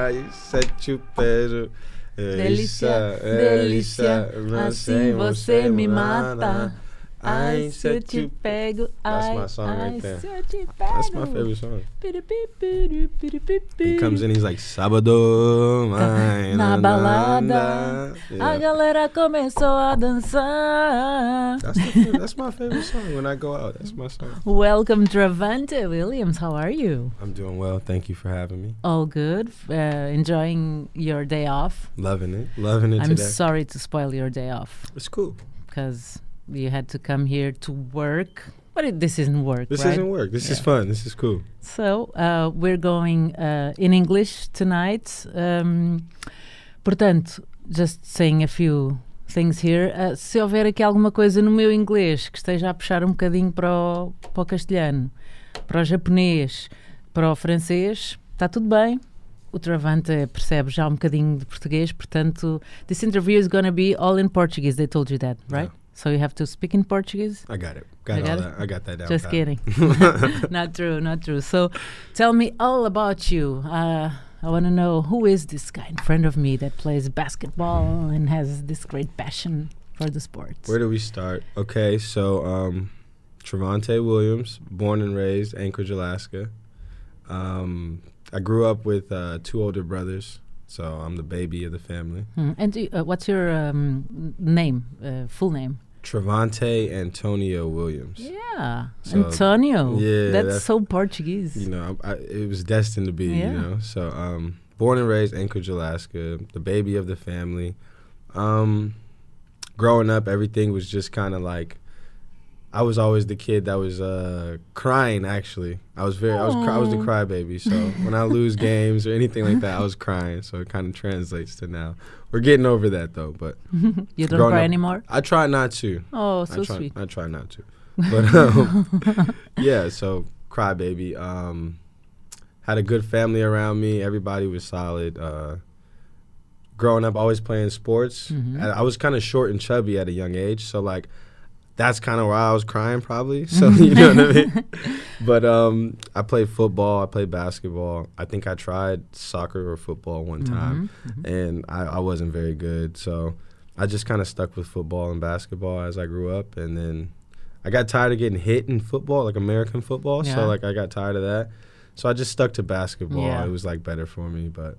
Ai, sete pego. Delícia, delícia, assim você me mata. Se eu te pego, That's my song right ai, there. se eu te pego. That's my favorite song. He comes in, he's like, Sábado, ai, Na na, balada, na, A Yeah. galera começou a dançar. That's, the, that's my favorite song when I go out. That's my song. Welcome, Travante Williams. How are you? I'm doing well. Thank you for having me. All good? Uh, enjoying your day off? Loving it. Loving it I'm today. sorry to spoil your day off it's cool. because you had to come here to work. But it, this isn't work, This right? isn't work. This is Yeah. fun. This is cool. So, uh, we're going uh, in English tonight. Um, portanto, just saying a few things here. Uh, se houver aqui alguma coisa no meu inglês que esteja a puxar um bocadinho para o, para o castelhano, para o japonês, para o francês, está tudo bem. O Travante percebe já um bocadinho de português, portanto, this interview is going to be all in Portuguese. They told you that, right? Yeah. So you have to speak in Portuguese. I got it. Got You all it? that. I got that down. Just pat. kidding. not true, not true. So tell me all about you. Uh, I want to know who is this guy in front of me that plays basketball and has this great passion for the sport. Where do we start? Okay, so um, Travante Williams, born and raised Anchorage, Alaska. Um, I grew up with uh, two older brothers, so I'm the baby of the family. Hmm, And you- uh, what's your um, name, uh, full name? Travante Antonio Williams. Yeah, So, Antonio. yeah, that's, that's- so Portuguese. You know, I, it was destined to be. Yeah. You know, so um, born and raised Anchorage, Alaska, the baby of the family. Um, growing up, everything was just kind of like. I was always the kid that was uh, crying. Actually, I was very. I was. Cry, I was the crybaby. So when I lose games or anything like that, I was crying. So it kind of translates to now. We're getting over that though, but you don't cry up- anymore? I try not to. Oh, so I try, sweet. I try not to. But um, yeah, so crybaby. Um, had a good family around me. Everybody was solid. Uh, growing up, always playing sports. Mhm. I, I was kind of short and chubby at a young age, so like that's kind of why I was crying probably. So you know what I mean. But um, I played football. I played basketball. I think I tried soccer or football one time Mhm, mhm. and I, I wasn't very good. So I just kind of stuck with football and basketball as I grew up, and then I got tired of getting hit in football, like American football. Yeah. So like I got tired of that. So I just stuck to basketball. Yeah. It was like better for me, but.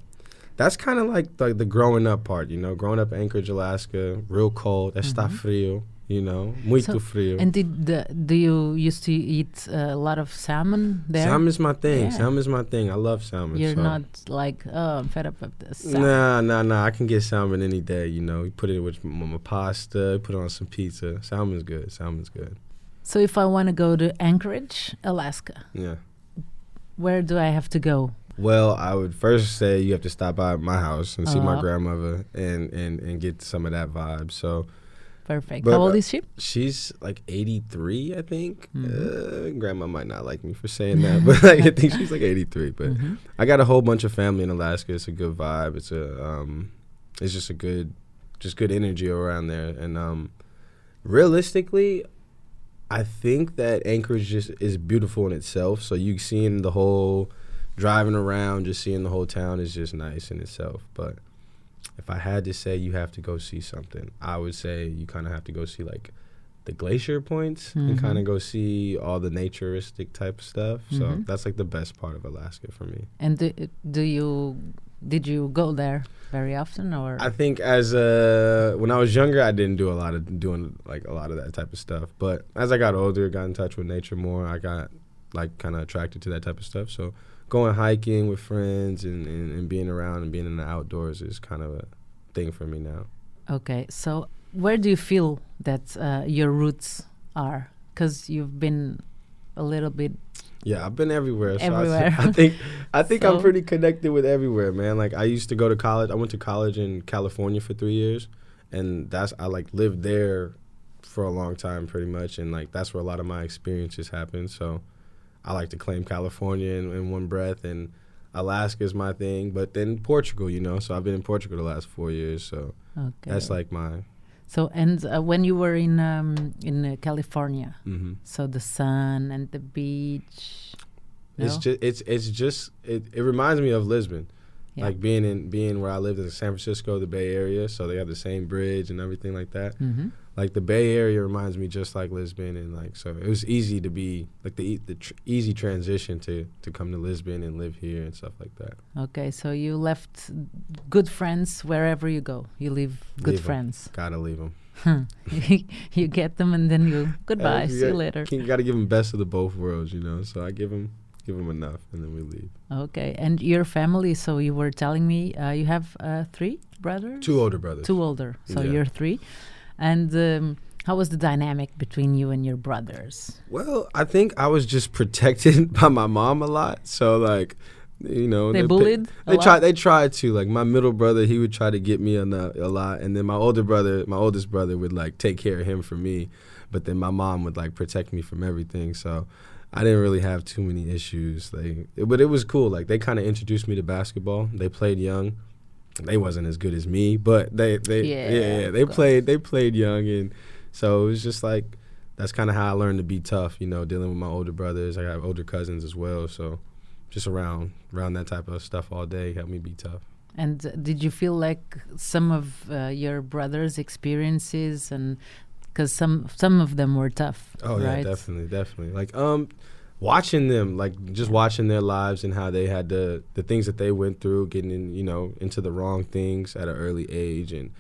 That's kind of like the, the growing up part, you know. Growing up in Anchorage, Alaska, real cold. Está Mhm. frio, you know. Muito So- frio. And did the, do you used to eat uh, a lot of salmon there? Salmon is my thing. Yeah. Salmon is my thing. I love salmon. You're so. not like, oh, I'm fed up with this. salmon." Nah, nah, nah. I can get salmon any day. You know, you put it with m- my pasta, put it on some pizza. Salmon's good. Salmon's good. So if I want to go to Anchorage, Alaska, Yeah. where do I have to go? Well, I would first say you have to stop by my house and see my Uh-huh. grandmother and, and, and get some of that vibe. So Perfect. But, How old is she? she's like 83, I think. Mhm. Uh, grandma might not like me for saying that, but like, I think she's like 83. But Mhm. I got a whole bunch of family in Alaska. It's a good vibe. It's a um, it's just a good, just good energy around there. And um, realistically, I think that Anchorage just is beautiful in itself. So you seeing the whole driving around, just seeing the whole town is just nice in itself. But if I had to say you have to go see something, I would say you kind of have to go see like the glacier points and Mhm. kind of go see all the naturistic type stuff. So Mhm. that's like the best part of Alaska for me. And do, do you did you go there very often or? I think as uh when I was younger, I didn't do a lot of doing like a lot of that type of stuff. But as I got older, got in touch with nature more, I got like kind of attracted to that type of stuff. So going hiking with friends and, and, and being around and being in the outdoors is kind of a thing for me now. okay, so where do you feel that uh, your roots are? Because you've been a little bit. Yeah, I've been everywhere. So Everywhere. I, I think I think I'm pretty connected with everywhere, man. Like I used to go to college. I went to college in California for three years, and that's I like lived there for a long time, pretty much, and like that's where a lot of my experiences happened. So I like to claim California in, in one breath, and Alaska is my thing. But then Portugal, you know. So I've been in Portugal the last four years. So Okay. that's like my. so. And uh, when you were in um, in uh, California, hmm so the sun and the beach. It's no? just it's it's just it, it reminds me of Lisbon. Yeah. Like being in being where I lived in San Francisco, the Bay Area, so they have the same bridge and everything like that. hmm Like the Bay Area reminds me just like Lisbon, and like so it was easy to be like the the tr- easy transition to to come to Lisbon and live here and stuff like that. Okay, so you left good friends wherever you go. You leave good Leave 'em. friends. Gotta leave them. you get them and then you goodbye. See you later. You gotta give them best of the both worlds, you know. So I give them give them enough, and then we leave. Okay, and your family. So you were telling me uh, you have uh, three brothers. Two older brothers. Two older. So Yeah. you're three, and um, how was the dynamic between you and your brothers? Well, I think I was just protected by my mom a lot. So like, you know, They pi- bullied. They tried. They tried to. Like my middle brother, he would try to get me a, a lot, and then my older brother, my oldest brother, would like take care of him for me. But then my mom would like protect me from everything. So I didn't really have too many issues. Like, it- but it was cool. Like they kind of introduced me to basketball. They played young. They wasn't as good as me, but they they Yeah, yeah, yeah, they played they played young, and so it was just like that's kind of how I learned to be tough. You know, dealing with my older brothers. I have older cousins as well, so just around around that type of stuff all day helped me be tough. And uh, did you feel like some of uh, your brothers' experiences and because some some of them were tough, Oh right? yeah, definitely, definitely. Like um, watching them, like just watching their lives and how they had the the things that they went through, getting in, you know, into the wrong things at an early age, and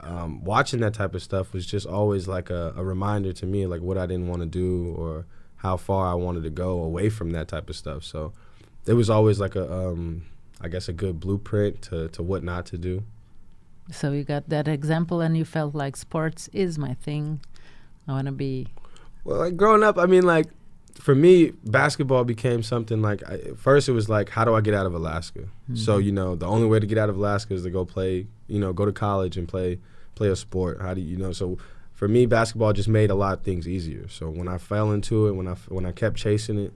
um, watching that type of stuff was just always like a, a reminder to me, like what I didn't want to do or how far I wanted to go away from that type of stuff. So it was always like a, um, I guess, a good blueprint to to what not to do. So you got that example, and you felt like sports is my thing. I want to be. Well, like growing up, I mean, like for me, basketball became something like I, first it was like, how do I get out of Alaska? So Mhm. you know, the only way to get out of Alaska is to go play, you know, go to college and play play a sport. How do you, you know? So for me, basketball just made a lot of things easier. So when I fell into it, when I when I kept chasing it,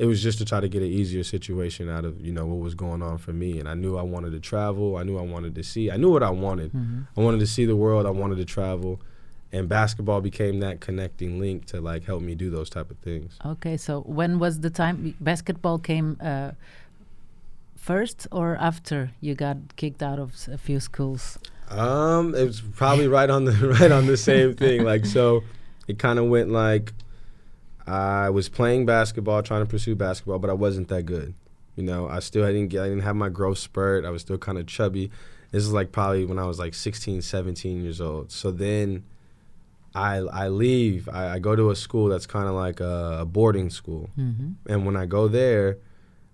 it was just to try to get an easier situation out of you know what was going on for me. And I knew I wanted to travel. I knew I wanted to see. I knew what I wanted. Mhm. I wanted to see the world. I wanted to travel, and basketball became that connecting link to like help me do those type of things. Okay, so when was the time basketball came uh, first or after you got kicked out of a few schools? Um, it was probably right on the right on the same thing. Like so, it kind of went like I was playing basketball, trying to pursue basketball, but I wasn't that good. You know, I still I didn't get I didn't have my growth spurt. I was still kind of chubby. This is like probably when I was like 16, 17 years old. So then I I leave. I, I go to a school that's kind of like a, a boarding school. hmm and when I go there,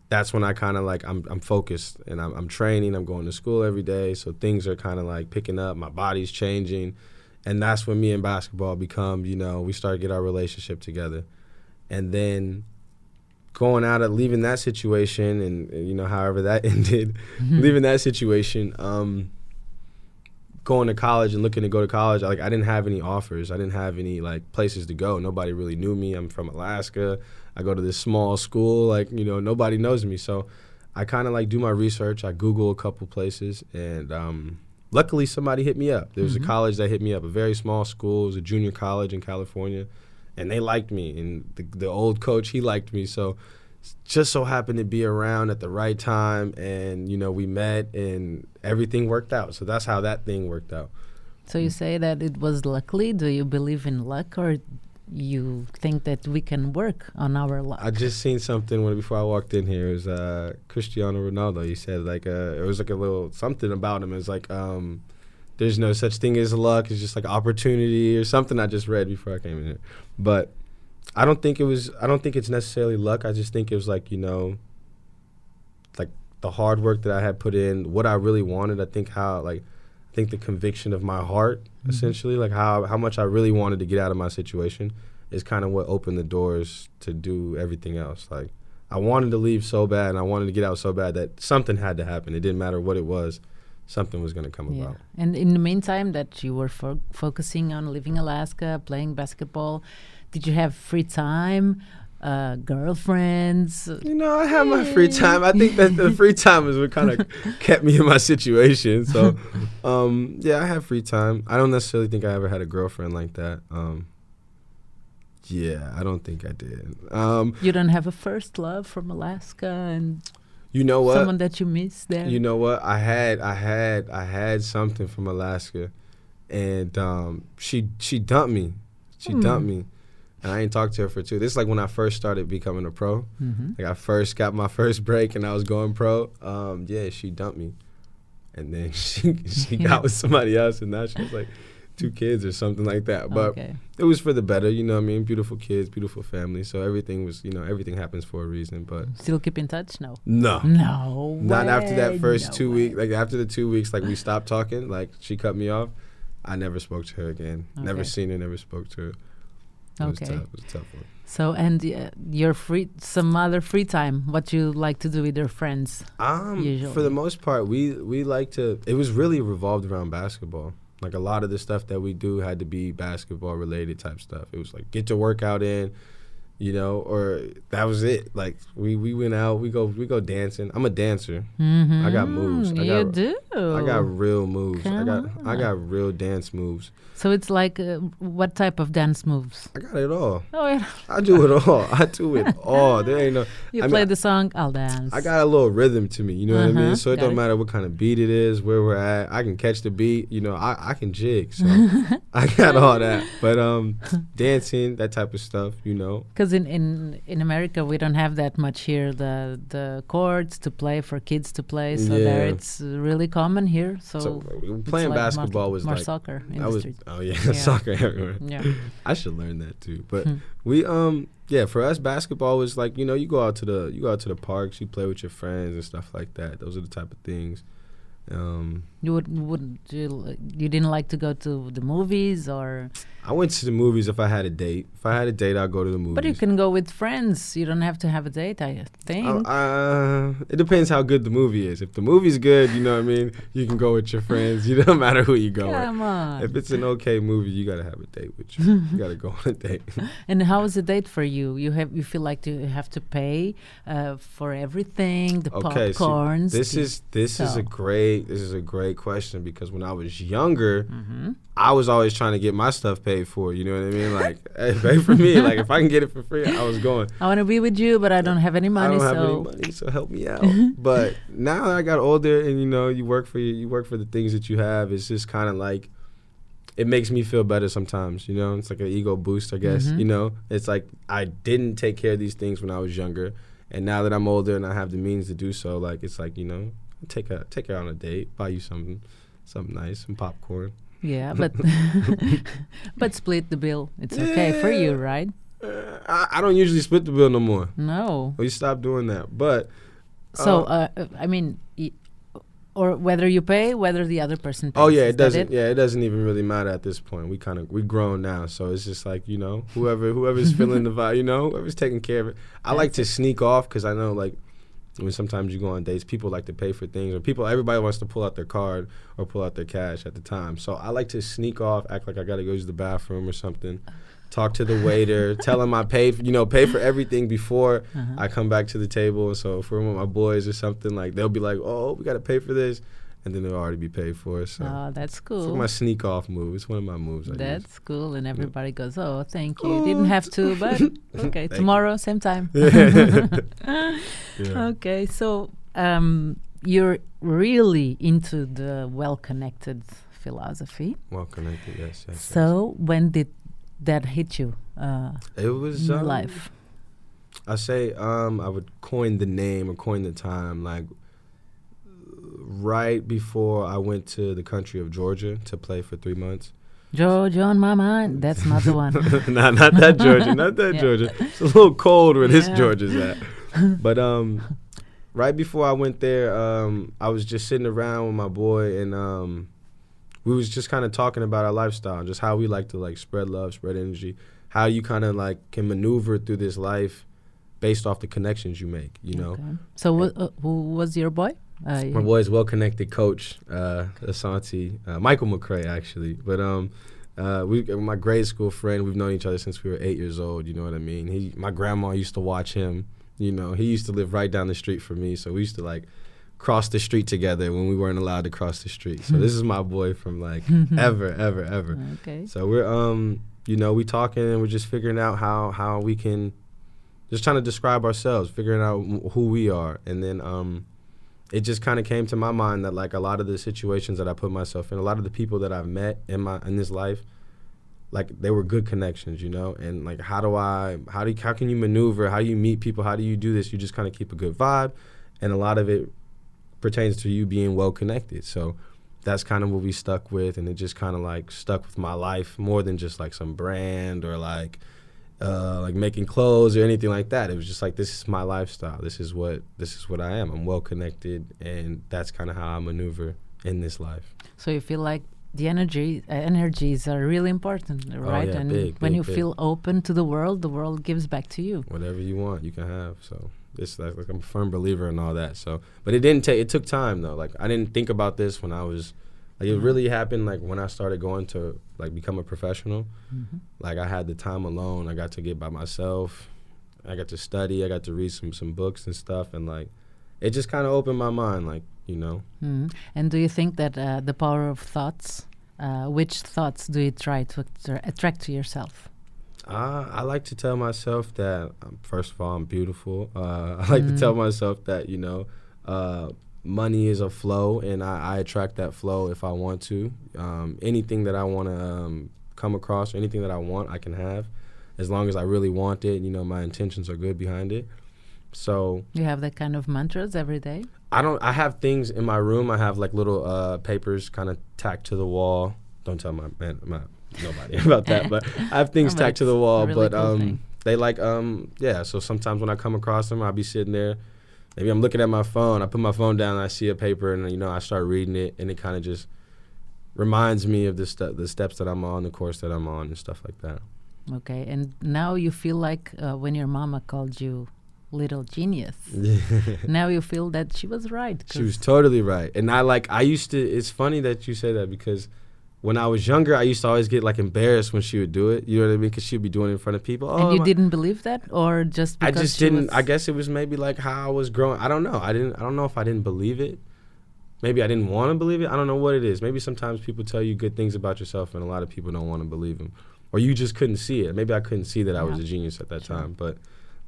that's when I kind of like I'm I'm focused and I'm I'm training. I'm going to school every day, so things are kind of like picking up. My body's changing, and that's when me and basketball become. You know, we start to get our relationship together, and then going out of leaving that situation and, and, you know however that ended leaving that situation um going to college and looking to go to college like i didn't have any offers. I didn't have any like places to go. Nobody really knew me. I'm from alaska. I go to this small school like you know nobody knows me. So i kind of like do my research. I google a couple places and um luckily somebody hit me up. There was Mhm. a college that hit me up a very small school. It was a junior college in california and they liked me. And the, the old coach he liked me. So just so happened to be around at the right time and you know we met and everything worked out. So that's how that thing worked out. So you say that it was luckily. Do you believe in luck, or you think that we can work on our luck? i just seen something when before i walked in here it was uh cristiano ronaldo. He said like uh it was like a little something about him. It's like um there's no such thing as luck. It's just like opportunity or something i just read before i came in here. But i don't think it was i don't think it's necessarily luck. I just think it was like you know like the hard work that i had put in what i really wanted. I think how like i think the conviction of my heart Mhm. essentially like how how much i really wanted to get out of my situation is kind of what opened the doors to do everything else. Like i wanted to leave so bad and i wanted to get out so bad that something had to happen. It didn't matter what it was something was going to come Yeah. about. And in the meantime, that you were fo- focusing on living Alaska, playing basketball, did you have free time, uh, girlfriends? You know, I have my free time. I think that the free time is what kind of kept me in my situation. So, um, yeah, I have free time. I don't necessarily think I ever had a girlfriend like that. Um, yeah, I don't think I did. Um, You don't have a first love from Alaska, and You know what? Someone that you miss there. You know what? I had I had I had something from Alaska, and um, she she dumped me. She Hmm. dumped me, and I ain't talked to her for two. This is like when I first started becoming a pro. Mhm. Like I first got my first break, and I was going pro. Um, yeah, she dumped me, and then she she got with somebody else, and now she has like two kids or something like that. But okay. it was for the better, you know. what I mean, beautiful kids, beautiful family. So everything was, you know, everything happens for a reason. But Still keep in touch? No. no, No. not after that first no two weeks. Like after the two weeks, like we stopped talking. Like she cut me off. I never spoke to her again. Never seen her. Never spoke to her. It was Okay. tough. It was a tough one. So, and uh, your free, some other free time, what you like to do with your friends? Um, for the most part, we we like to. It was really revolved around basketball. Like a lot of the stuff that we do had to be basketball related type stuff. It was like get your workout in, you know, or that was it. Like we we went out, we go we go dancing. I'm a dancer. I got moves. I You got- do. I got real moves. I Come got I got real dance moves. So it's like uh, what type of dance moves? I got it all. Oh, yeah. I do it all. I do it all. There ain't no. you I play mean, the song, I'll dance. I got a little rhythm to me. You know what I Uh-huh, mean. So it got don't it. matter what kind of beat it is, where we're at. I can catch the beat. You know, I, I can jig. So I got all that. But um, dancing, that type of stuff. You know. Because in, in, in America, we don't have that much here, the the courts to play for kids to play. So there it's really common here. So, So playing like more- basketball was more like soccer in I was. street. Oh yeah, Yeah. soccer everywhere. Yeah. I should learn that too. But Hmm. we um yeah, for us basketball was like, you know, you go out to the you go out to the parks, you play with your friends and stuff like that. Those are the type of things. Um You would wouldn't you, you didn't like to go to the movies or I went to the movies if I had a date. If I had a date, I'd go to the movies. but you can go with friends. You don't have to have a date. I think. Uh, uh, it depends how good the movie is. If the movie's good, you know what I mean. You can go with your friends. You don't matter who you go with. Come on. If it's an okay movie, you gotta have a date with you. you gotta go on a date. And how is the date for you? You have you feel like you have to pay uh, for everything, the Okay, popcorns. This is this is a great this is a great question because when I was younger, Mhm. I was always trying to get my stuff paid for. You know what I mean? Like, hey, pay for me. Like, if I can get it for free, I was going. I want to be with you, but I don't have any money. I don't have so any money, so help me out. but now that I got older, and you know, you work for you, you work for the things that you have. It's just kind of like it makes me feel better sometimes. You know, it's like an ego boost, I guess. Mhm. You know, it's like I didn't take care of these things when I was younger, and now that I'm older and I have the means to do so, like it's like you know, take a take her on a date, buy you something, something nice, some popcorn. yeah, but but split the bill. It's okay for you, right? Uh, I, I don't usually split the bill no more. No. We stopped doing that, but So Uh, uh, I mean, or whether you pay, whether the other person pays. Oh yeah, Is it doesn't. Yeah, it doesn't even really matter at this point. We kind of we grown now, so it's just like you know whoever whoever's feeling the vibe, you know whoever's taking care of it. I like to sneak off because I know like when sometimes you go on dates, people like to pay for things, or people everybody wants to pull out their card or pull out their cash at the time. So I like to sneak off, act like I gotta go use the bathroom or something. Talk to the waiter, tell him I pay, for, you know, pay for everything before Uh-huh. I come back to the table. And so if we're with my boys or something, like they'll be like, "Oh, we gotta pay for this," and then they'll already be paid for. So Oh, that's cool. like my sneak off move. It's one of my moves. I use. That's cool, and everybody goes, "Oh, thank you." Didn't have to, but okay. Tomorrow, same time. Yeah. yeah. Okay, so um, you're really into the well-connected philosophy. Well connected. Yes. yes So when did that hit you uh, it was um, life? I say um I would coin the name or coin the time like right before I went to the country of Georgia to play for three months. Georgia on my mind. That's not the one. not not that Georgia, not that Yeah. Georgia. It's a little cold where this Yeah. Georgia's at. But um, right before I went there, um, I was just sitting around with my boy, and um, we was just kind of talking about our lifestyle, and just how we like to like spread love, spread energy, how you kind of like can maneuver through this life based off the connections you make. You know, Okay. So uh, who was your boy? Uh, my is well connected coach, uh, Asante, uh, Michael McCray actually. But um, uh, we my grade school friend. We've known each other since we were eight years old. You know what I mean? He, my grandma used to watch him. You know, he used to live right down the street from me, so we used to like cross the street together when we weren't allowed to cross the street. So this is my boy from like ever, ever, ever. Okay. So we're um, you know, we talking and we're just figuring out how how we can just trying to describe ourselves, figuring out who we are, and then um, it just kind of came to my mind that like a lot of the situations that I put myself in, a lot of the people that I've met in my in this life, like they were good connections, you know. And like, how do I, how do, you, how can you maneuver? How do you meet people? How do you do this? You just kind of keep a good vibe, and a lot of it pertains to you being well connected. So that's kind of what we stuck with, and it just kind of like stuck with my life more than just like some brand or like uh, like making clothes or anything like that. It was just like this is my lifestyle. This is what this is what I am. I'm well connected, and that's kind of how I maneuver in this life. So you feel like the energy uh, energies are really important, right? Oh, yeah, and big, when big, you big. feel open to the world, the world gives back to you. Whatever you want, you can have. So it's like, like I'm a firm believer in all that. So, but it didn't take. It took time though. Like I didn't think about this when I was. Like it Mhm. really happened like when I started going to like become a professional. Mhm. like I had the time alone. I got to get by myself. I got to study. I got to read some some books and stuff, and like it just kind of opened my mind. Like you know, Mhm. And do you think that uh, the power of thoughts? Uh, which thoughts do you try to attra- attract to yourself? I I like to tell myself that um, first of all I'm beautiful. Uh, I like to Mm. tell myself that you know. Uh, Money is a flow, and I, I attract that flow if I want to. Um, anything that I want to um, come across, anything that I want, I can have, as long as I really want it. You know, my intentions are good behind it. So You have that kind of mantras every day. I don't. I have things in my room. I have like little uh, papers kind of tacked to the wall. Don't tell my man, my nobody about that. But I have things tacked to the wall. really but cool um, thing. they like um, yeah. So sometimes when I come across them, I'll be sitting there. Maybe I'm looking at my phone. I put my phone down and I see a paper, and you know I start reading it, and it kind of just reminds me of the ste- the steps that I'm on, the course that I'm on, and stuff like that. Okay, and now you feel like uh, when your mama called you little genius. now you feel that she was right. She was totally right. And I like I used to it's funny that you say that because when I was younger I used to always get like embarrassed when she would do it. You know what I mean? Cuz she'd be doing it in front of people. and oh, you didn't believe that, or just I just didn't I guess it was maybe like how I was growing. I don't know. I didn't I don't know if I didn't believe it. Maybe I didn't want to believe it. I don't know what it is. Maybe sometimes people tell you good things about yourself and a lot of people don't want to believe them. Or you just couldn't see it. Maybe I couldn't see that I was Yeah. a genius at that Sure. time, but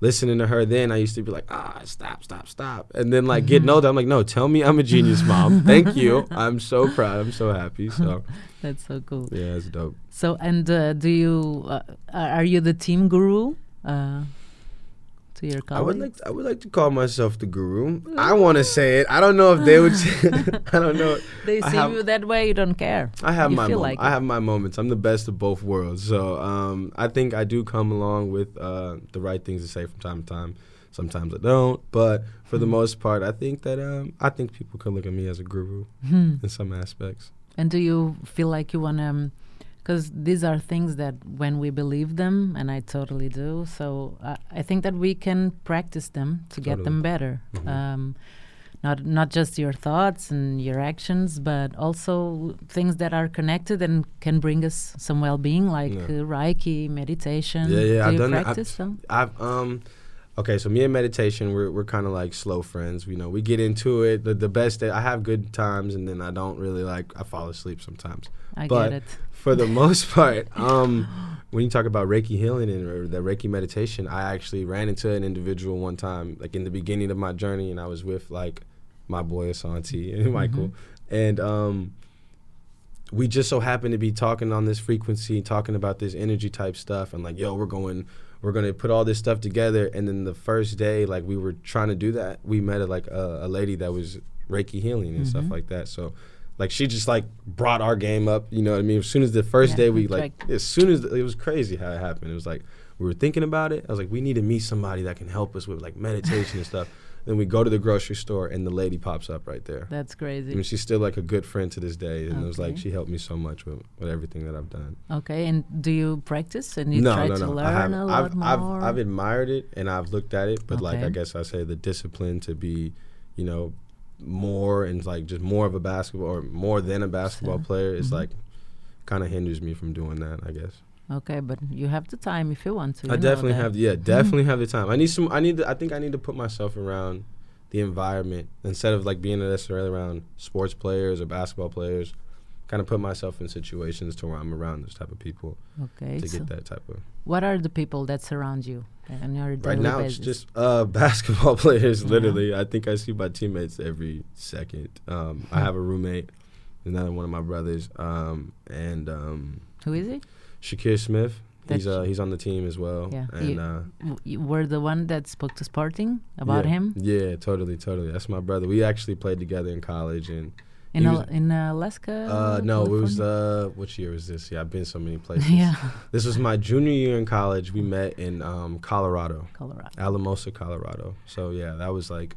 listening to her then I used to be like, ah, stop, stop, stop. And then like getting Mhm. older, I'm like, no, tell me I'm a genius, mom. Thank you. I'm so proud. I'm so happy. So That's so cool. yeah, it's dope. So, and uh, do you uh, are you the team guru uh, to your colleagues? I would like I would like to call myself the guru. I want to say it. I don't know if they would. Say, I don't know. they see have- you that way. You don't care. I have You my moments. like I have my moments. I'm the best of both worlds. So um, I think I do come along with uh, the right things to say from time to time. Sometimes I don't, but for the Mhm. most part, I think that um, I think people can look at me as a guru Hmm. in some aspects. And do you feel like you want to? Because these are things that when we believe them, and I totally do. So uh, I think that we can practice them to get them better. Mhm. Um, not not just your thoughts and your actions, but also things that are connected and can bring us some well-being, like Yeah. uh, Reiki, meditation. Yeah, yeah, Do I've you done that. practice I've- them? I've um okay, so me and meditation we're we're kind of like slow friends. You know, we get into it. The the best day I have good times and then I don't really like I fall asleep sometimes. I but- get it. For the most part, um when you talk about Reiki healing and the Reiki meditation, I actually ran into an individual one time like in the beginning of my journey and I was with like my boy Asante and Michael and um we just so happened to be talking on this frequency, talking about this energy type stuff, and like, yo, we're going, we're gonna put all this stuff together. And then the first day, like, we were trying to do that, we met a, like a, a lady that was Reiki healing and stuff Mhm. like that. So, like, she just like brought our game up. You know what I mean? As soon as the first Yeah, day, we like, like- as soon as it was crazy how it happened. It was like we were thinking about it. I was like, we need to meet somebody that can help us with like meditation and stuff. Then we go to the grocery store, and the lady pops up right there. That's crazy. I mean, she's still like a good friend to this day, and it was like she helped me so much with, with everything that I've done. Okay, and do you practice and you no, try no, to learn a lot I've, more? I've, I've admired it and I've looked at it, but like I guess I say the discipline to be, you know, more and like just more of a basketball or more than a basketball So, player is mhm. like kind of hinders me from doing that. I guess okay, but you have the time if you want to. I you know definitely have, yeah, definitely have the time. I need some. I need. To, I think I need to put myself around the environment instead of like being necessarily around sports players or basketball players. Kind of put myself in situations to where I'm around those type of people Okay, to so get that type of. what are the people that surround you? on your Right now, basis? it's just uh, basketball players. Yeah. Literally, I think I see my teammates every second. Um, I have a roommate, another one of my brothers, um, and um, Who is he? Shakir Smith. He's uh, he's on the team as well. Yeah, and you- uh, You were the one that spoke to Sporting about yeah, him Yeah, totally, totally. That's my brother. We actually played together in college, and in was- in Alaska. uh, no, it was uh, which year was this? Yeah, I've been so many places. yeah, This was my junior year in college. We met in um, Colorado. Colorado. Alamosa, Colorado. So yeah, that was like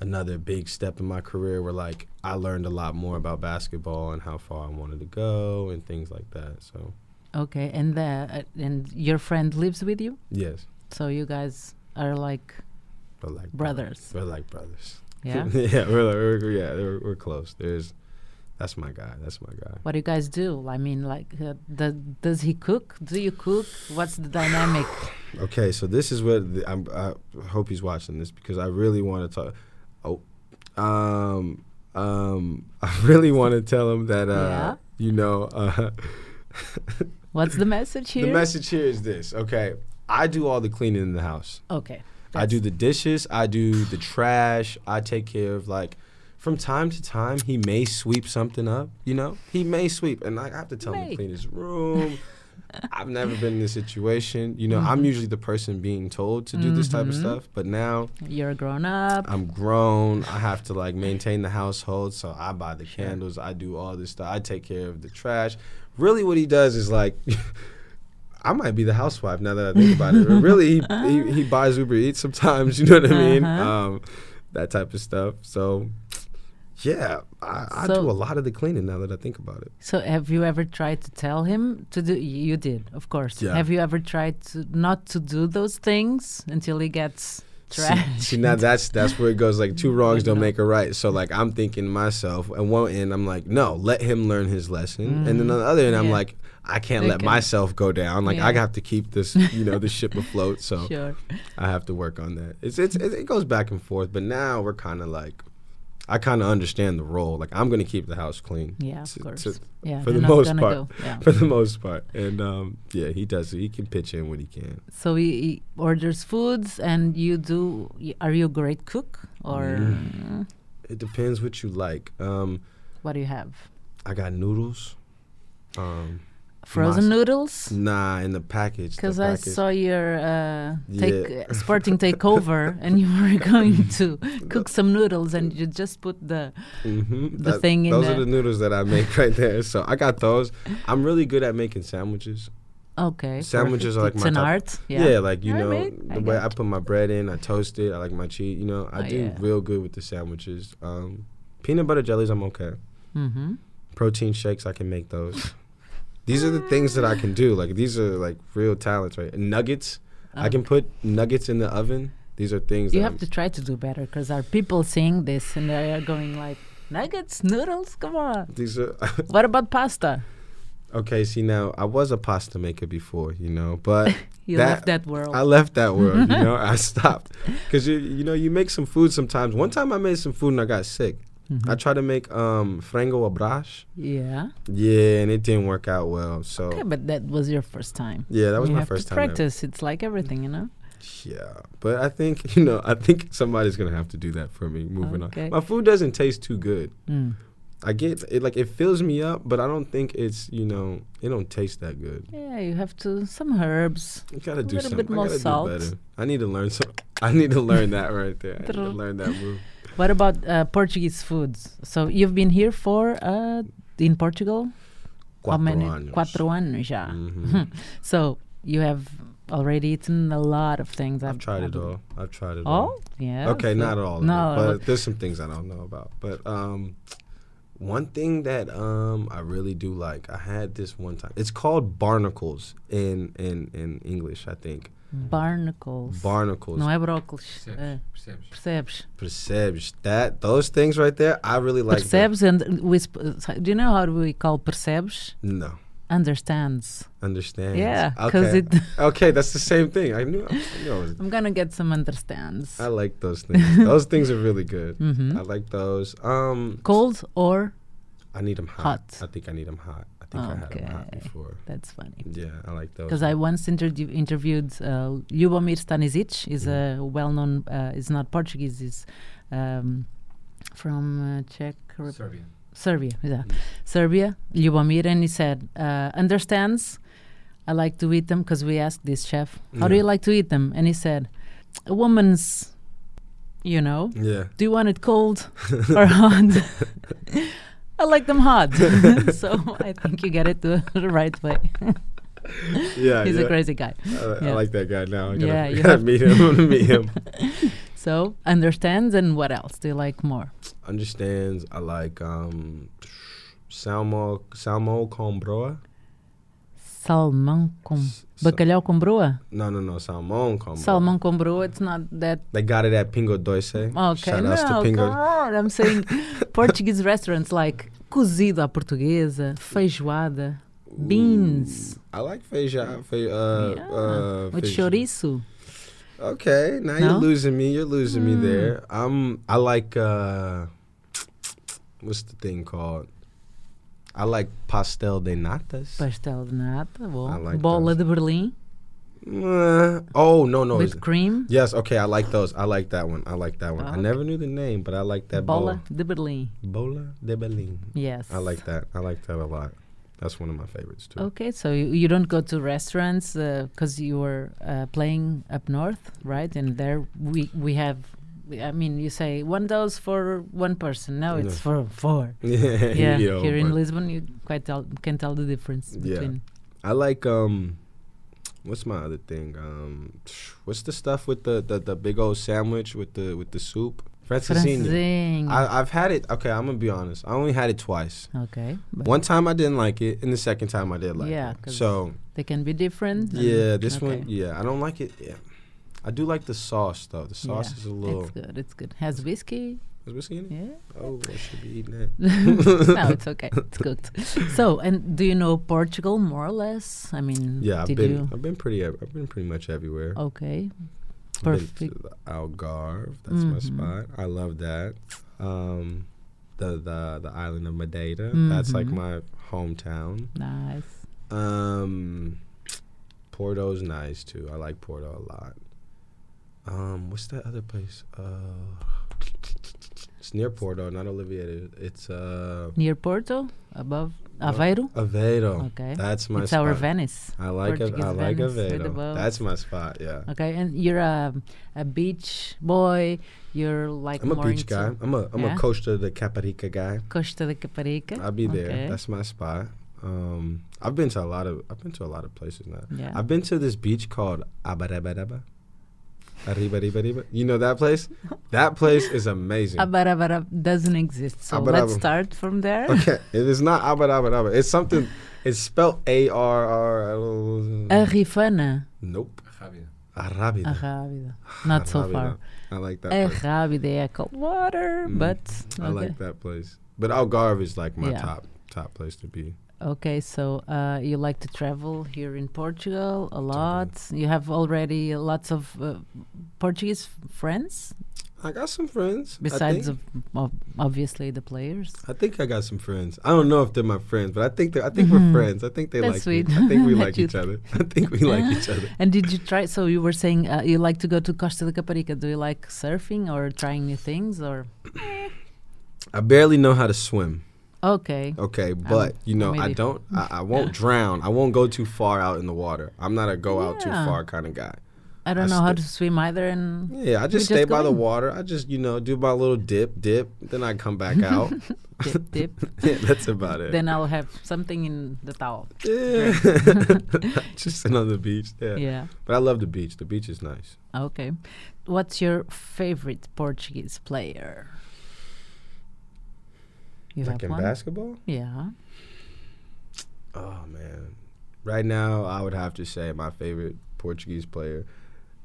another big step in my career where like I learned a lot more about basketball and how far I wanted to go and things like that. So Okay, and the uh, and your friend lives with you, yes, so you guys are like we're like brothers. We're like brothers. Yeah. yeah, we're, like, we're yeah we're, we're close. There's that's my guy. That's my guy. what do you guys do? I mean, like, uh, the, does he cook? Do you cook? What's the dynamic? Okay, so this is what the, I'm, I hope he's watching this because I really want to talk. Oh, um, um, I really want to tell him that uh, Yeah. you know. Uh, What's the message here? The message here is this. Okay, I do all the cleaning in the house. okay. I do the dishes. I do the trash. I take care of like. From time to time, he may sweep something up. You know, he may sweep, and like, I have to tell him to clean his room. I've never been in this situation. You know, I'm Mhm. usually the person being told to do this type of Mhm. stuff, but now You're grown up. I'm grown. I have to like maintain the household, so I buy the candles. I do all this stuff. I take care of the trash. Really, what he does is like, I might be the housewife now that I think about it. But really, he, he he buys Uber Eats sometimes. You know what I mean? Uh-huh. Um, that type of stuff. So, yeah, I, I So- do a lot of the cleaning now that I think about it. So, have you ever tried to tell him to do? You did, of course. Yeah. Have you ever tried to not to do those things until he gets trash? See, now that's that's where it goes. Like two wrongs don't make a right. So like I'm thinking to myself, and one end I'm like, no, let him learn his lesson, and then mm. on the other end I'm like, I can't let myself go down. Like I Yeah. have to keep this, you know, the ship afloat. So Sure. I have to work on that. It's it's it, it goes back and forth, but now we're kind of like, I kind of understand the role. Like I'm gonna keep the house clean. Yeah, of to- course. to- yeah, for the most part. Yeah. for the most part, and um, yeah, he does. He can pitch in when he can. So he, he orders foods, and you do. Are you a great cook, or Mm. It depends what you like. Um, what do you have? I got noodles. Um, Frozen Mas- noodles? Nah, in the package. Because I saw your uh, take Yeah. uh, Sporting takeover, and you were going to cook some noodles, and you just put the Mhm. the thing in Those the- are the noodles that I make right there. So I got those. I'm really good at making sandwiches. okay. Sandwiches perfect. are like it's my an top- art. Yeah, Yeah. like you I know mean, I the way I put my bread in, I toast it. I like my cheese. You know, I Oh, do yeah. real good with the sandwiches. Um, peanut butter jellies, I'm okay. Mm-hmm. Protein shakes, I can make those. These are the things that I can do. Like these are like real talents, right? Nuggets, I can oh. put nuggets in the oven. These are things Oh. You have I'm- to try to do better because are people seeing this and they are going like nuggets, noodles? Come on. These are What about pasta? okay. See now, I was a pasta maker before, you know, but You That- left that world. I left that world. You know, I stopped because you you know you make some food sometimes. One time I made some food and I got sick. Mhm. I tried to make um frango abrash. yeah. Yeah, and it didn't work out well. So Okay, but that was your first time. yeah, that was you my first time. ever. practice. It's like everything, you know. Yeah, but I think you know I think somebody's gonna have to do that for me. Moving Okay. on, my food doesn't taste too good. Mm. I get it like it fills me up, but I don't think it's you know it don't taste that good. Yeah, you have to some herbs. You gotta A do little something. bit more I salt. I need to learn some. I need to learn that right there. I need to learn that move. What about uh, Portuguese foods? So you've been here for uh, in Portugal? How Cuatro many? años. Cuatro años ya. Mhm. So you have already eaten a lot of things. I've tried it all. I've tried it all. All? Yeah. Okay, not all of No, but there's some things I don't know about. But um, one thing that um I really do like, I had this one time. It's called barnacles in in in English, I think. Barnacles. Barnacles. Não é brócolis. Percebes? É, Percebes? percebes? Percebes that those things right there? I really like. them. percebes and we do you know how we call percebes? No, Understands. understand. Yeah, 'cause okay. it- okay, that's the same thing. I knew. I knew it was- I'm gonna get some understands. I like those things. those things are really good. Mhm. I like those. Um, Cold or I need them hot. Hot. I think I need them hot. I think I had him out Okay. before. That's funny. Yeah, I like those. Because I once interview, interviewed uh, Ljubomir Stanisic. Is Mm-hmm. a well-known. Uh, is not Portuguese. Is um, from uh, Czech Rep- Serbia. Serbia. Yeah, Mm. Serbia. Ljubomir, and he said uh, understands. I like to eat them because we asked this chef, "How do you like to eat them?" And he said, "A woman's, you know, Yeah. do you want it cold or hot?" I like them hard. so I think you get it the, the right way. Yeah. He's yeah. a crazy guy. I, I like that guy now. I gotta, Yeah, you gotta meet him. Meet him. So understands and what else do you like more? Understands. I like um, salmo, salmo com broa. Salmão com bacalhau com broa. No, no, no, salmon com. broa. Salmão com broa. It's not that They got it at Pingo Doce. okay. Shout no, to Pingo. on. I'm saying Portuguese restaurants like cozido à portuguesa, feijoada, beans. Ooh, I like feijão. Fe, uh, Yeah, uh, with feijo- chouriço. Okay, now No? you're losing me. You're losing me Mm. there. I'm. I like. uh What's the thing called? I like pastel de natas. Pastel de nata, bom. I like Bola those. de Berlim Uh, oh no no. with cream. Yes, okay, I like those. I like that one. I like that one. I never knew the name, but I like that Bola bola. de Berlim. Bola de Berlin. Yes. I like that. I like that a lot. That's one of my favorites too. Okay, so you, you don't go to restaurants because you were uh, playing up north, right? And there we we have. I mean, you say one dose for one person. No, it's Yeah. for four. yeah, Yeah, you know, here in Lisbon, you quite tell, can tell the difference Yeah. between. I like um, what's my other thing? Um, what's the stuff with the, the, the big old sandwich with the with the soup? Francesinha. I, I've had it. Okay, I'm gonna be honest. I only had it twice. okay, One time I didn't like it, and the second time I did like it. Yeah, it. 'cause So they can be different. yeah, this okay. one, yeah, I don't like it. Yeah, I do like the sauce though. The sauce Yeah, is a little. It's good. It's good. Has whiskey. Is whiskey in it? Yeah. Oh, I should be eating that. no, it's okay. It's cooked. So, and do you know Portugal more or less? I mean, Yeah, I've been. I've been pretty. I've been pretty much everywhere. Okay. Perfect. Algarve. That's my Mhm. spot. I love that. Um, the the the island of Madeira. That's like Mhm. my hometown. Nice. Um, Porto's nice too. I like Porto a lot. Um, what's that other place? Uh, it's near Porto, not Olivier. It's uh, Near Porto, above Aveiro. Aveiro. Okay. That's my it's spot. our Venice. I like a, Portuguese I like Aveiro. That's my spot. Yeah. Okay, and you're a a beach boy. You're like I'm a beach guy. I'm a I'm Yeah? a Costa de Caparica guy. Costa de Caparica. I'll be there. Okay. That's my spot. Um, I've been to a lot of I've been to a lot of places now. Yeah. I've been to this beach called Abarabadaba. Arriba, arriba, arriba. You know that place? That place is amazing. Abarabara doesn't exist. So Abaraba. let's start from there. okay, it is not Abarabadaba. It's something. It's spelled A R R. Arifana. Nope. Arabia. Arabida. Arrábida. Not so far. I like that. place. Arrábida é cold water, Mm, but I like that place. But Algarve is like my Yeah. top top place to be. Okay, so uh, you like to travel here in Portugal a lot. You have already lots of uh, Portuguese friends I got some friends. Besides of, of obviously the players. I think I got some friends. I don't know if they're my friends, but I think they I think Mhm. we're friends. I think they That's like sweet. me. I think we like each other. I think we like each other. And did you try? So you were saying uh, you like to go to Costa de Caparica. Do you like surfing or trying new things or? I barely know how to swim. Okay. Okay, um, but you know, I don't. I, I won't drown. I won't go too far out in the water. I'm not a go out too far kind of guy. I don't I know how to swim either, and Yeah, I just just stay go by the water. I just you know do my little dip, dip. Then I come back out. dip, dip. yeah, that's about it. then I'll have something in the towel. yeah, just sit on the beach. Yeah. Yeah. but I love the beach. The beach is nice. Okay. What's your favorite Portuguese player? You like in one? basketball. Yeah. Oh man, right now I would have to say my favorite Portuguese player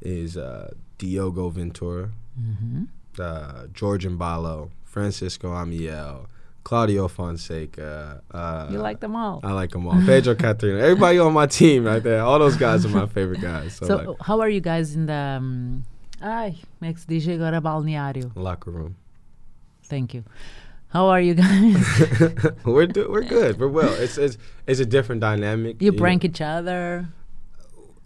is uh, Diogo Ventura, Mm-hmm. uh, George Mbalo, Francisco Amiel, Claudio Fonseca. Uh, you like them all. I like them all. Pedro Catarina. Everybody on my team right there. All those guys are my favorite guys. So, so, like how are you guys in the. Um, ai, como é que se diz agora balneário? locker room. Thank you. How are you guys? we're do- we're good. We're well. It's it's it's a different dynamic. you know. prank each other.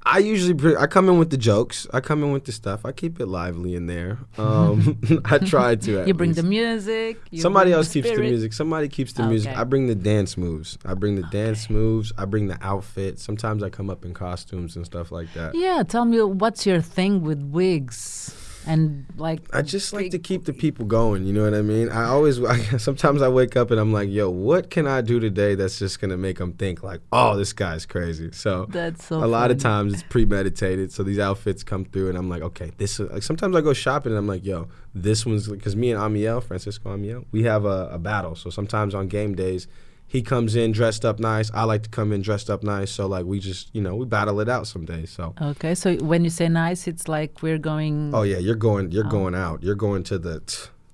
I usually bring, I come in with the jokes. I come in with the stuff. I keep it lively in there. Um, I try to. at You bring least. the music. you Somebody else keeps the music. Somebody keeps the music. I bring the dance moves. I bring the dance moves. I bring the outfit. Sometimes I come up in costumes and stuff like that. Yeah, tell me what's your thing with wigs and like. I just like to keep the people going. You know what I mean? I always, I, sometimes I wake up and I'm like, yo, what can I do today that's just gonna make them think like, oh, this guy's crazy. So That's so. a lot of times it's premeditated. So these outfits come through, and I'm like, okay, this. Is, like sometimes I go shopping, and I'm like, yo, this one's because me and Amiel, Francisco Amiel, we have a, a battle. So sometimes on game days, he comes in dressed up nice. I like to come in dressed up nice. So like we just, you know, we battle it out some days. So. Okay, so when you say nice, it's like we're going. Oh yeah, you're going. You're Oh. going out. You're going to the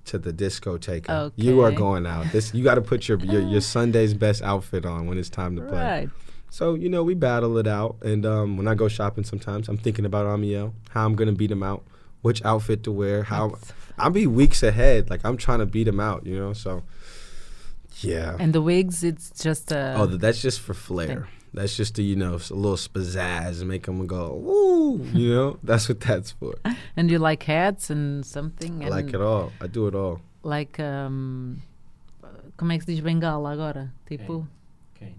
to the discotheque. You are going out. This you got to put your, your your Sunday's best outfit on when it's time to play. Right. So you know we battle it out, and um, when I go shopping, sometimes I'm thinking about Amiel, how I'm gonna beat him out, which outfit to wear, how I'll be weeks ahead. Like I'm trying to beat him out, you know. So yeah. And the wigs, it's just uh, oh, that's just for flair. That's just to you know a little spazazz and make them go woo. You know, that's what that's for. and you like hats and something. I And like it all. I do it all. Like um, como é que se diz bengala agora? Tipo Cane.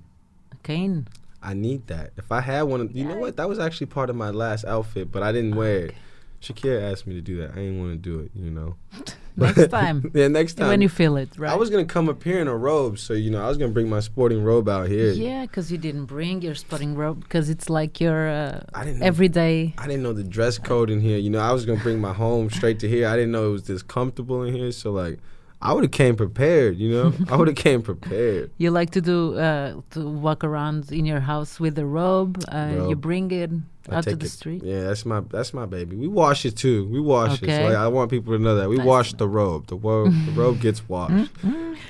cane. I need that. If I had one, of, you know what? That was actually part of my last outfit, but I didn't wear it. Shakira asked me to do that. I didn't want to do it, you know. Next time. yeah, next time. when you feel it, right? I was gonna come up here in a robe, so you know I was gonna bring my sporting robe out here. Yeah, because you didn't bring your sporting robe because it's like your uh, I didn't. Know, everyday. I didn't know the dress code in here. You know, I was gonna bring my home straight to here. I didn't know it was this comfortable in here. So like, I would have came prepared. You know, I would have came prepared. You like to do uh, to walk around in your house with a robe. Uh, you bring it I out to the it- street. Yeah, that's my that's my baby. We wash it too. We wash it. So like, I want people to know that we Nice. wash the robe. The robe the robe gets washed.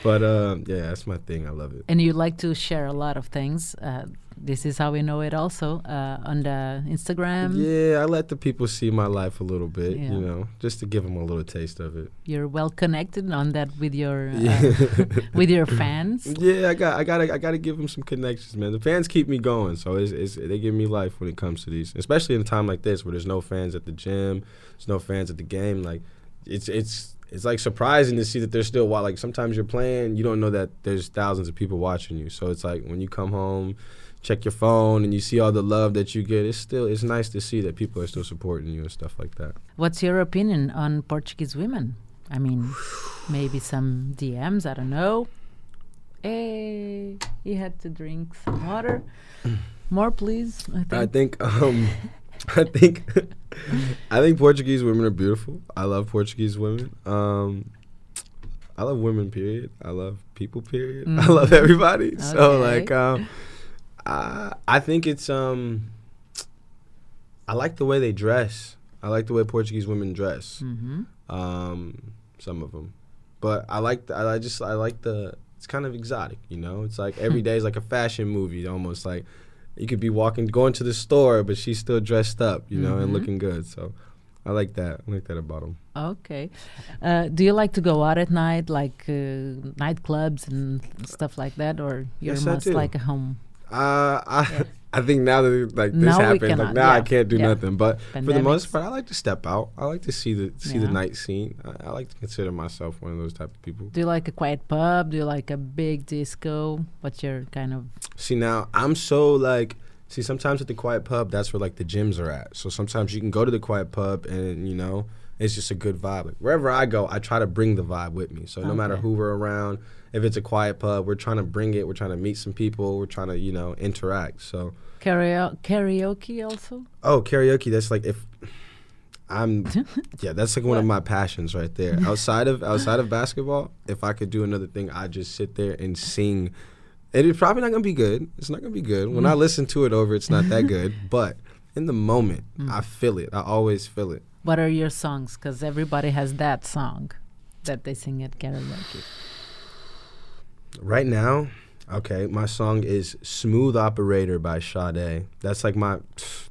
But um, yeah, that's my thing. I love it. And you like to share a lot of things. Uh, this is how we know it also uh, on the Instagram. Yeah, I let the people see my life a little bit. Yeah. You know, just to give them a little taste of it. You're well connected on that with your uh, Yeah. with your fans. Yeah, I got, I gotta, I gotta give them some connections, man. The fans keep me going, so it's, it's, they give me life when it comes to these, especially in a time like this where there's no fans at the gym, there's no fans at the game. Like, it's, it's, it's like surprising to see that there's still like sometimes you're playing, you don't know that there's thousands of people watching you. So it's like when you come home, check your phone, and you see all the love that you get. It's still, it's nice to see that people are still supporting you and stuff like that. What's your opinion on Portuguese women? I mean, maybe some DMs. I don't know. Hey, he had to drink some water. More, please. I think. I think um I think I think Portuguese women are beautiful. I love Portuguese women. Um I love women period. I love people period. I love Mhm. everybody. So like um I I think it's um I like the way they dress. I like the way Portuguese women dress. hmm Um some of them. But I like the, I just I like the it's kind of exotic, you know? It's like every day is like a fashion movie almost like you could be walking going to the store but she's still dressed up, you know, and Mhm. looking good. So I like that. I like that about them. Okay. Uh, do you like to go out at night, like uh, nightclubs and stuff like that, or you're Yes, most like a home? Uh, I Yeah. I think now that like this Now we happens, like cannot, now I can't do yeah. nothing. But for the most part, I like to step out. I like to see the see the night scene. I, I like to consider myself one of those type of people. Do you like a quiet pub? Do you like a big disco? What's your kind of? See now, I'm so like. See, sometimes at the quiet pub, that's where like the gyms are at. So sometimes you can go to the quiet pub and you know it's just a good vibe. Like wherever I go, I try to bring the vibe with me. So no matter who we're around, if it's a quiet pub, we're trying to bring it. We're trying to meet some people. We're trying to you know interact. So Karaoke, karaoke also? oh, karaoke. That's like if I'm yeah, that's like one of my passions right there. Outside of outside of basketball, if I could do another thing, I'd just sit there and sing. And it's probably not gonna be good. It's not gonna be good. When I mm. listen to it over, it's not that good. But in the moment, mm. I feel it. I always feel it. What are your songs? Because everybody has that song that they sing at karaoke. Right now, okay, my song is "Smooth Operator" by Sade. That's like my,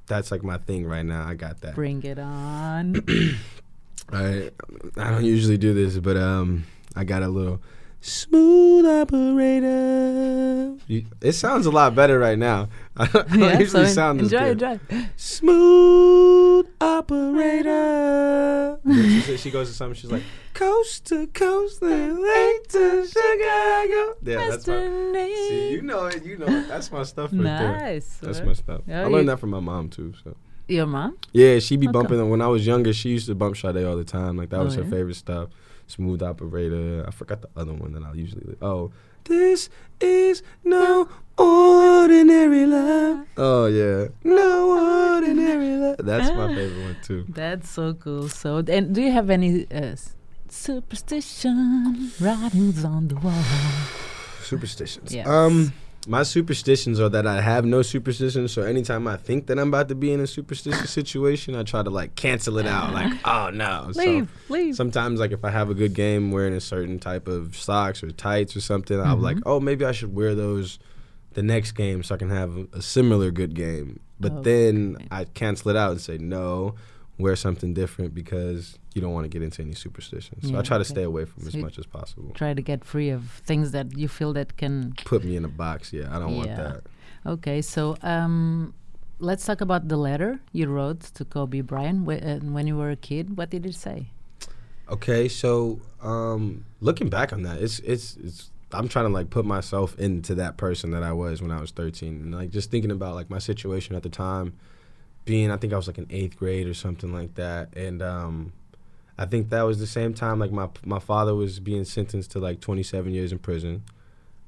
that's like my thing right now. I got that. Bring it on. I I don't usually do this, but um, I got a little Smooth operator. You- It sounds a lot better right now. I don't, I Yeah, usually so sound this enjoy, good. enjoy. Smooth operator. She, she goes to something. She's like, coast to coast, then late to Chicago. Yeah, that's my. See, you know it. You know it. That's my stuff right there. Nice. That's uh, my stuff. Yeah, I learned that from my mom too. So Your mom? yeah, she be bumping. When I was younger, she used to bump Sade all the time. Like that Oh, was her yeah? favorite stuff. Smooth operator. I forgot the other one that I usually. Oh, this is no ordinary love. Oh yeah, no ordinary love. That's my favorite one too. That's so cool. So, and do you have any uh, superstition writings on the wall? Superstitions. Yes. Um, my superstitions are that I have no superstitions. So anytime I think that I'm about to be in a superstitious situation, I try to like cancel it out. Like, oh no. So Leave, leave. sometimes like if I have a good game wearing a certain type of socks or tights or something, I'm like, Mhm. oh maybe I should wear those the next game so I can have a, similar good game. But Oh, then okay. I cancel it out and say no, wear something different because you don't want to get into any superstitions. So Yeah, I try to okay. stay away from So as much as possible. Try to get free of things that you feel that can. Put me in a box, yeah. I don't want that. Okay, so um, let's talk about the letter you wrote to Kobe Bryant wh- uh, when you were a kid. What did it say? Okay, so um, looking back on that, it's it's it's. I'm trying to like put myself into that person that I was when I was 13, and like just thinking about like my situation at the time, being I think I was like in eighth grade or something like that, and um, I think that was the same time like my my father was being sentenced to like 27 years in prison.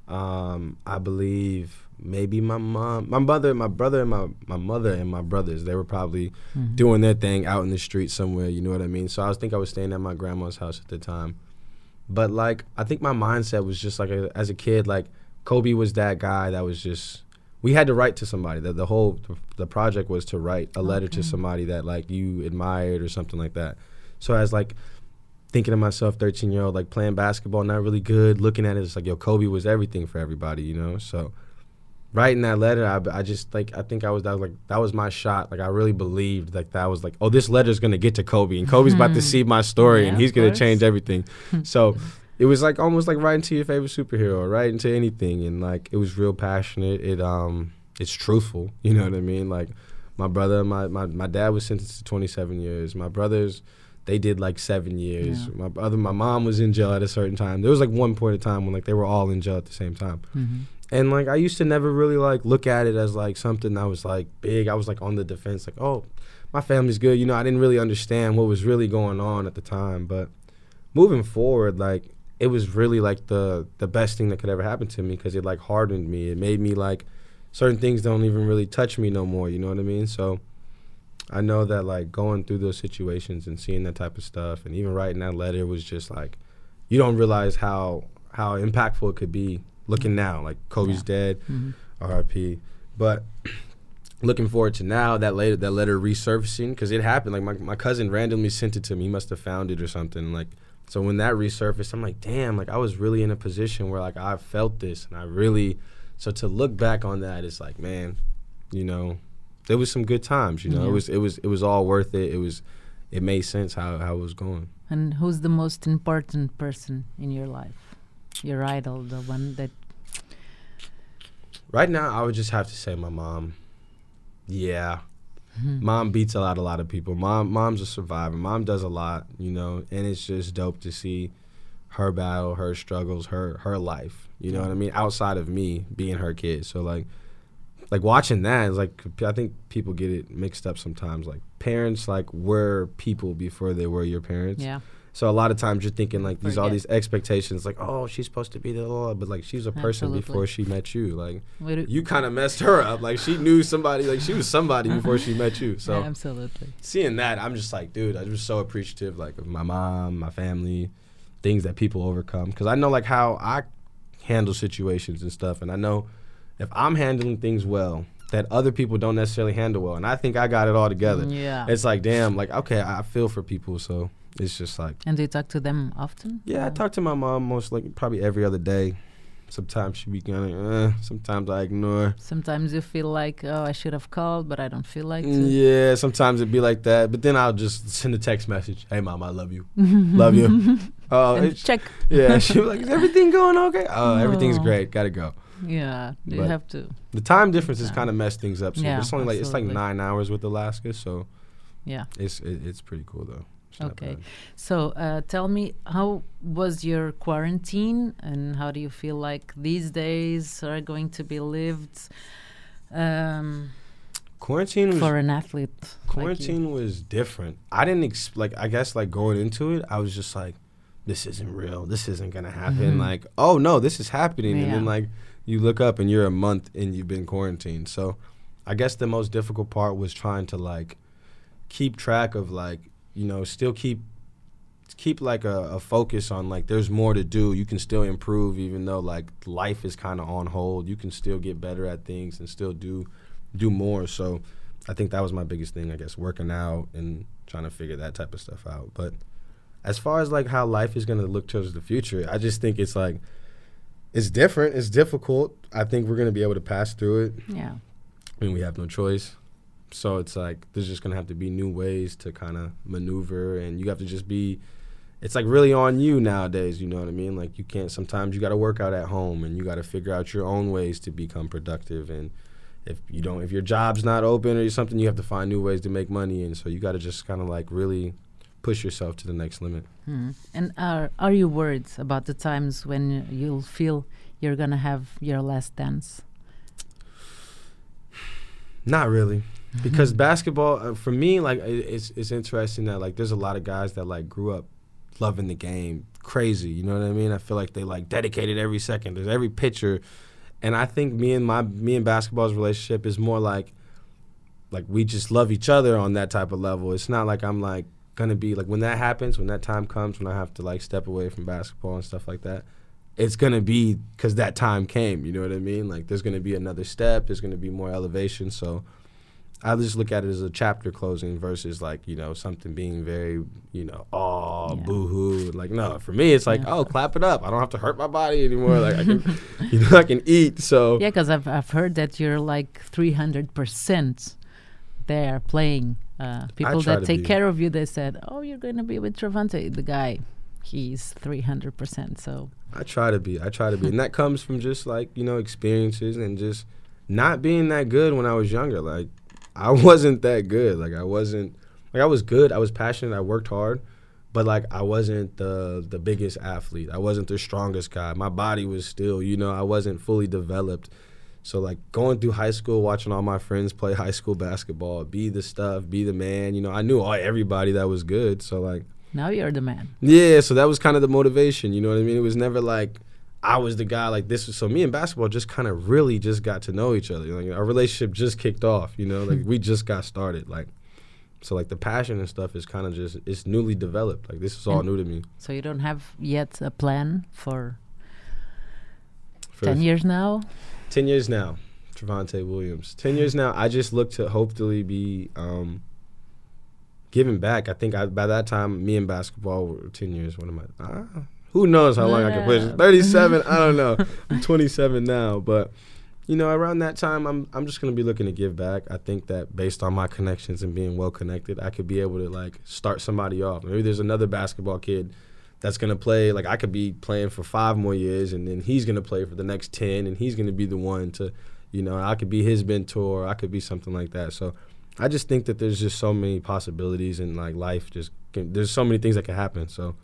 Um, I believe maybe my mom, my mother, my brother, and my my mother and my brothers they were probably Mhm. doing their thing out in the street somewhere. You know what I mean? So I was think I was staying at my grandma's house at the time. But like I think my mindset was just like a, as a kid, like Kobe was that guy that was just we had to write to somebody. The, the whole the project was to write a letter to somebody that like you admired or something like that. So as like thinking of myself, thirteen year old, like playing basketball, not really good, looking at it, it's like yo, Kobe was everything for everybody, you know. So writing that letter, I, I just like I think I was that was like that was my shot. Like I really believed like that was like oh this letter's gonna get to Kobe and Kobe's about to see my story Yeah, and he's gonna course. change everything. so it was like almost like writing to your favorite superhero, writing to anything, and like it was real passionate. It um it's truthful. You know what I mean? Like my brother, my my, my dad was sentenced to 27 years. My brothers. They did like seven years. Yeah. My brother, my mom was in jail at a certain time. There was like one point in time when like they were all in jail at the same time Mhm. And like I used to never really like look at it as like something that was like big. I was like on the defense, like oh, my family's good. You know, I didn't really understand what was really going on at the time. But moving forward, like it was really like the the best thing that could ever happen to me because it like hardened me. It made me like certain things don't even really touch me no more. You know what I mean? So I know that like going through those situations and seeing that type of stuff and even writing that letter was just like you don't realize how how impactful it could be looking now. Like Kobe's Yeah. dead, Mhm. RIP. But looking forward to now that later that letter resurfacing because it happened. Like my my cousin randomly sent it to me. He must have found it or something. Like so when that resurfaced, I'm like, damn. Like I was really in a position where like I felt this and I really. So to look back on that, it's like, man, you know, there was some good times. You know, Yeah. it was it was it was all worth it. It was, it made sense how how it was going. And who's the most important person in your life? Your idol, the one that. Right now, I would just have to say my mom. Yeah, Mhm. mom beats a lot, a lot of people. Mom, mom's a survivor. Mom does a lot, you know, and it's just dope to see her battle, her struggles, her her life. You know what I mean? Outside of me being her kid, so like, like watching that is like I think people get it mixed up sometimes. Like parents like were people before they were your parents. Yeah. So a lot of times you're thinking like these all these expectations, like oh she's supposed to be the Lord, but like she's a person Absolutely. before she met you. Like you kind of messed her up. Like she knew somebody, like she was somebody before she met you. So Absolutely. seeing that, I'm just like, dude, I'm just so appreciative, like of my mom, my family, things that people overcome. Because I know like how I handle situations and stuff, and I know if I'm handling things well, that other people don't necessarily handle well, and I think I got it all together. Yeah. It's like, damn, like okay, I feel for people, so it's just like. and do you talk to them often? Yeah, I talk to my mom most like probably every other day. Sometimes she be kind of, uh, sometimes I ignore. Sometimes you feel like, oh, I should have called, but I don't feel like to. Yeah, sometimes it'd be like that. But then I'll just send a text message. Hey, mom, I love you. love you. Oh, check. yeah. She was like, is everything going okay? Oh, everything's great. Gotta go. Yeah, you But- have to. The time difference has kind of messed things up. So Yeah, it's only like it's like nine hours with Alaska. So Yeah. it's it, it's pretty cool though. Okay. So uh, tell me, how was your quarantine, and how do you feel like these days are going to be lived um, Quarantine was for an athlete? like quarantine was different. I didn't ex- like. I guess like going into it, I was just like, this isn't real. This isn't gonna happen. Mhm. Like, oh no, this is happening. And then like you look up and you're a month and you've been quarantined. So I guess the most difficult part was trying to like keep track of like you know still keep keep like a, a focus on like there's more to do. You can still improve even though like life is kind of on hold. You can still get better at things and still do do more. So i think that was my biggest thing i guess working out and trying to figure that type of stuff out. But as far as like how life is going to look towards the future i just think it's like it's different. It's difficult. I think we're going to be able to pass through it. Yeah. I mean, we have no choice. So it's like there's just gonna have to be new ways to kind of maneuver, and you have to just be. It's like really on you nowadays. You know what I mean? Like you can't. Sometimes you got to work out at home, and you got to figure out your own ways to become productive. And if you don't, if your job's not open or something, you have to find new ways to make money. And so you got to just kind of like really push yourself to the next limit. Mhm. And are are you worried about the times when you'll feel you're gonna have your last dance? Not really, because basketball uh, for me, like it, it's it's interesting that like there's a lot of guys that like grew up loving the game, crazy. You know what I mean? I feel like they like dedicated every second. There's every picture, and I think me and my me and basketball's relationship is more like like we just love each other on that type of level. It's not like I'm like gonna be like when that happens, when that time comes, when I have to like step away from basketball and stuff like that. It's gonna be because that time came. You know what I mean? Like there's gonna be another step. There's gonna be more elevation. So I just look at it as a chapter closing versus like you know something being very you know oh Yeah. boo hoo. Like no, for me it's like Yeah. oh clap it up. I don't have to hurt my body anymore. Like I can you know I can eat. So Yeah, because I've I've heard that you're like three hundred percent there playing. Uh, people that take care of you, they said, "Oh, you're going to be with Travante." The guy, he's three hundred percent. So I try to be. I try to be, and that comes from just like you know experiences and just not being that good when I was younger. Like I wasn't that good. Like I wasn't. Like I was good. I was passionate. I worked hard, but like I wasn't the the biggest athlete. I wasn't the strongest guy. My body was still, you know, I wasn't fully developed. So like going through high school, watching all my friends play high school basketball, be the stuff, be the man. You know, I knew all everybody that was good. So like now you're the man. yeah, so that was kind of the motivation. You know what I mean? It was never like I was the guy like this. Was, so me and basketball just kind of really just got to know each other. Like our relationship just kicked off. You know, like we just got started. Like so, like the passion and stuff is kind of just it's newly developed. Like this is all And- new to me. So you don't have yet a plan for For ten years now. Ten years now, Travante Williams. Ten years now. I just look to hopefully be um, giving back. I think I, by that time, me and basketball were ten years. What am I? Ah, who knows how long I can push? Yeah. Thirty-seven. I don't know. I'm 27 now, but you know, around that time, I'm I'm just gonna be looking to give back. I think that based on my connections and being well connected, I could be able to like start somebody off. Maybe there's another basketball kid that's gonna play. Like I could be playing for five more years, and then he's gonna play for the next ten, and he's gonna be the one to, you know, I could be his mentor. I could be something like that. So. I just think that there's just so many possibilities in like life. Just can, there's so many things that can happen. So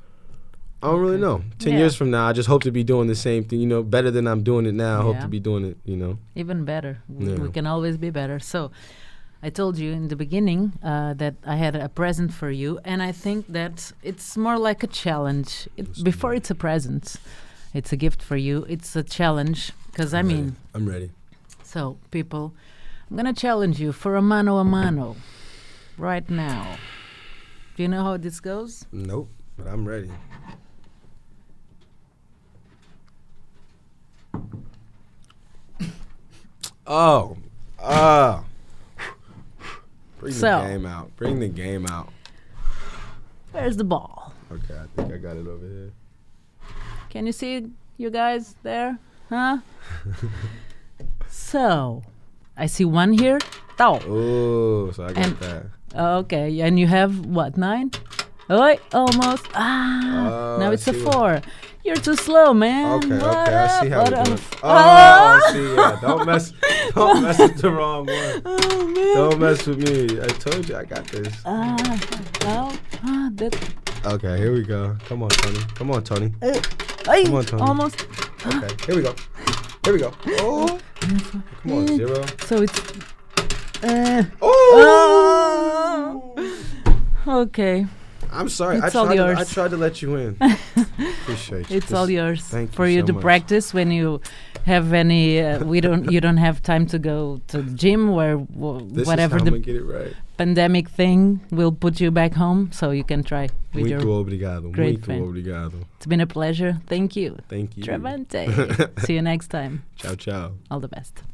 I don't really know. Ten Yeah. years from now, I just hope to be doing the same thing. You know, better than I'm doing it now. I hope to be doing it. You know. Even better. W- Yeah. We can always be better. So, I told you in the beginning uh, that I had a present for you, and I think that it's more like a challenge. It, before it's a present, it's a gift for you. It's a challenge because I ready. mean, I'm ready. so people, I'm gonna challenge you for a mano a mano, right now. Do you know how this goes? Nope, but I'm ready. Oh, ah. Bring So- the game out. Bring the game out. Where's the ball? Okay, I think I got it over here. Can you see you guys there? Huh? so, I see one here. Tau. Oh, so I got And- that. Okay, and you have what nine? Oh, almost. Ah, Oh, now it's a four. You're too slow, man. Okay, What okay, I see how What up? doing. Ah! Oh, see, yeah, don't mess, don't mess with the wrong one. Oh man. Don't mess with me. I told you I got this. Ah, no. Ah, that. Okay, here we go. Come on, Tony. Come on, Tony. Uh, Come on, Tony. almost. Okay, here we go. Here we go. Oh, come on, zero. So it's. Uh, Oh. okay, I'm sorry. I It's all tried, to, I tried to let you in. Appreciate you. it's all yours thank you for you so to much. practice when you have any. Uh, we don't. You don't have time to go to the gym where w- This whatever the I'm get it right. pandemic thing will put you back home, so you can try with Muito your. obrigado. great Muito friend. obrigado. It's been a pleasure. Thank you, Thank you. Travante. See you next time. Ciao, ciao. All the best.